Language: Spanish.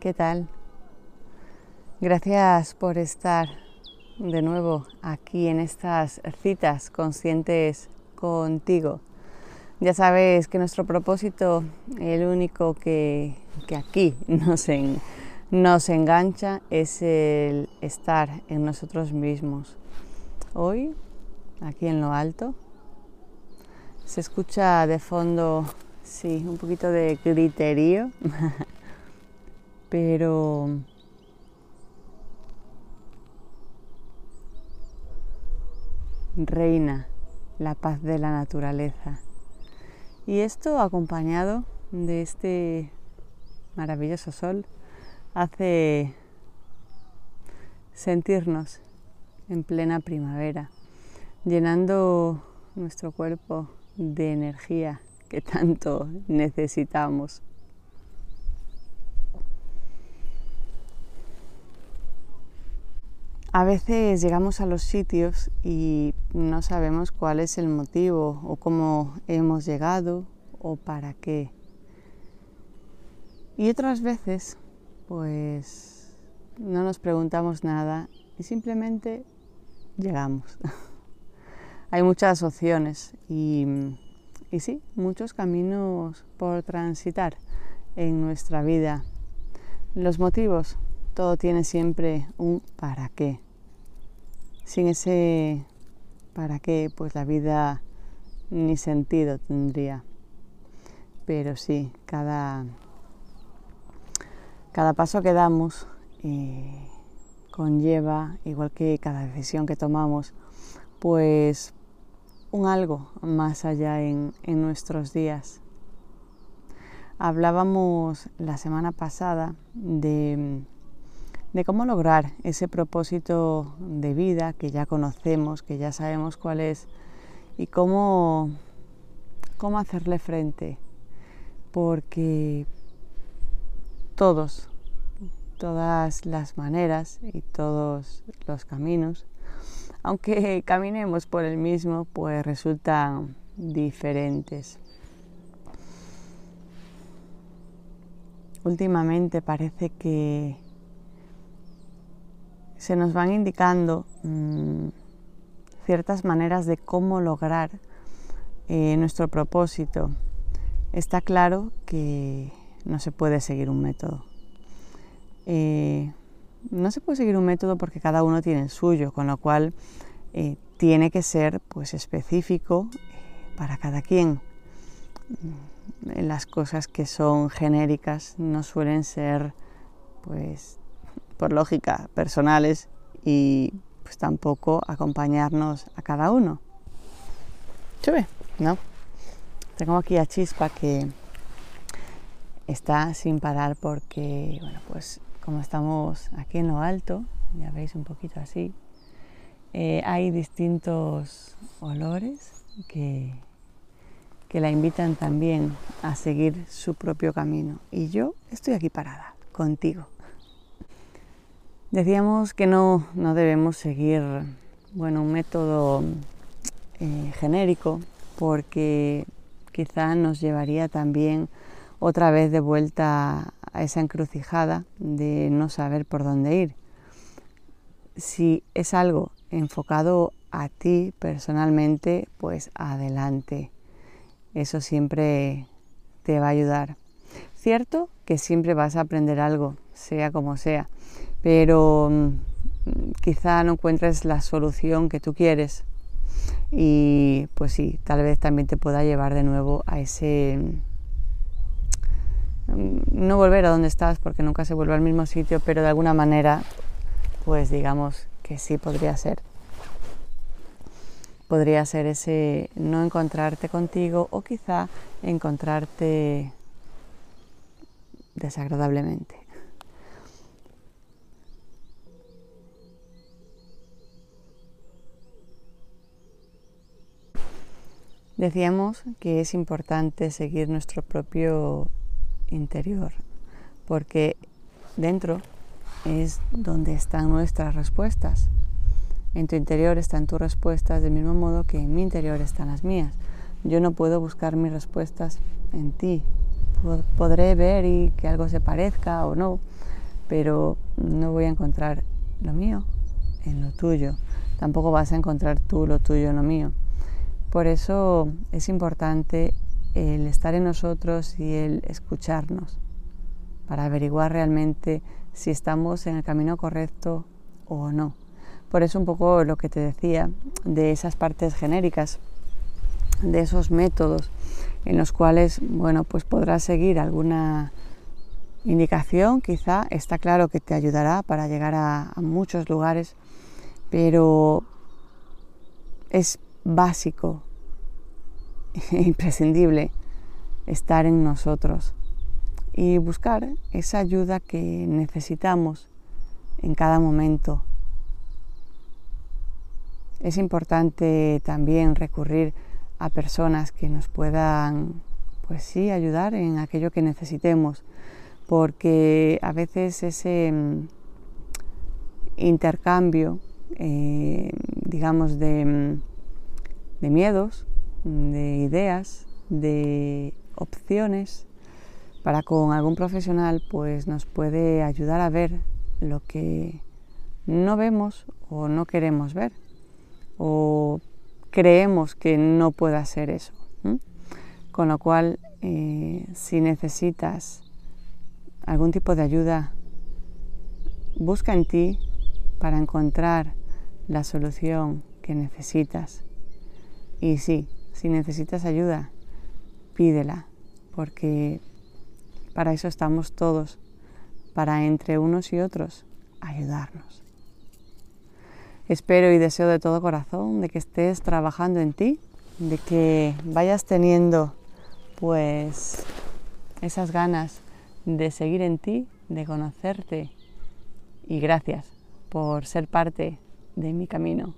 ¿Qué tal? Gracias por estar de nuevo aquí en estas citas conscientes contigo. Ya sabes que nuestro propósito, el único que, aquí nos, nos engancha, es el estar en nosotros mismos. Hoy, aquí en lo alto, se escucha de fondo, sí, un poquito de griterío, pero reina la paz de la naturaleza. Y esto acompañado de este maravilloso sol hace sentirnos en plena primavera, llenando nuestro cuerpo de energía que tanto necesitamos. A veces llegamos a los sitios y no sabemos cuál es el motivo o cómo hemos llegado o para qué. Y otras veces, pues no nos preguntamos nada y simplemente llegamos. Hay muchas opciones y, y sí, muchos caminos por transitar en nuestra vida. Los motivos, todo tiene siempre un para qué. Sin ese para qué, pues la vida ni sentido tendría. Pero sí, cada, cada paso que damos eh, conlleva, igual que cada decisión que tomamos, pues un algo más allá en nuestros días. Hablábamos la semana pasada de de cómo lograr ese propósito de vida que ya conocemos, que ya sabemos cuál es y cómo, cómo hacerle frente. Porque todos, todas las maneras y todos los caminos, aunque caminemos por el mismo, pues resultan diferentes. Últimamente parece que se nos van indicando mm, ciertas maneras de cómo lograr eh, nuestro propósito. Está claro que no se puede seguir un método. Eh, no se puede seguir un método porque cada uno tiene el suyo, con lo cual eh, tiene que ser pues, específico para cada quien. Mm, las cosas que son genéricas no suelen ser pues por lógica, personales y pues tampoco acompañarnos a cada uno. Chube, ¿no? Tengo aquí a Chispa que está sin parar porque, bueno, pues como estamos aquí en lo alto, ya veis un poquito así, eh, hay distintos olores que, que la invitan también a seguir su propio camino. Y yo estoy aquí parada, contigo. Decíamos que no, no debemos seguir bueno, un método eh, genérico porque quizá nos llevaría también otra vez de vuelta a esa encrucijada de no saber por dónde ir. Si es algo enfocado a ti personalmente, pues adelante. Eso siempre te va a ayudar. Cierto que siempre vas a aprender algo, sea como sea, pero mm, quizá no encuentres la solución que tú quieres y pues sí, tal vez también te pueda llevar de nuevo a ese mm, no volver a donde estás porque nunca se vuelve al mismo sitio, pero de alguna manera pues digamos que sí podría ser. Podría ser ese no encontrarte contigo o quizá encontrarte desagradablemente. Decíamos que es importante seguir nuestro propio interior, porque dentro es donde están nuestras respuestas. En tu interior están tus respuestas del mismo modo que en mi interior están las mías. Yo no puedo buscar mis respuestas en ti. Podré ver y que algo se parezca o no, pero no voy a encontrar lo mío en lo tuyo. Tampoco vas a encontrar tú lo tuyo en lo mío. Por eso es importante el estar en nosotros y el escucharnos para averiguar realmente si estamos en el camino correcto o no. Por eso un poco lo que te decía de esas partes genéricas, de esos métodos en los cuales, bueno, pues podrás seguir alguna indicación, quizá está claro que te ayudará para llegar a, a muchos lugares, pero es básico, imprescindible estar en nosotros y buscar esa ayuda que necesitamos en cada momento. Es importante también recurrir a personas que nos puedan, pues sí, ayudar en aquello que necesitemos, porque a veces ese mm, intercambio, eh, digamos, de, mm, de miedos, de ideas, de opciones, para con algún profesional, pues nos puede ayudar a ver lo que no vemos o no queremos ver, o creemos que no pueda ser eso. Con lo cual, eh, si necesitas algún tipo de ayuda, busca en ti para encontrar la solución que necesitas. Y sí, si necesitas ayuda, pídela, porque para eso estamos todos, para entre unos y otros ayudarnos. Espero y deseo de todo corazón de que estés trabajando en ti, de que vayas teniendo pues esas ganas de seguir en ti, de conocerte y gracias por ser parte de mi camino.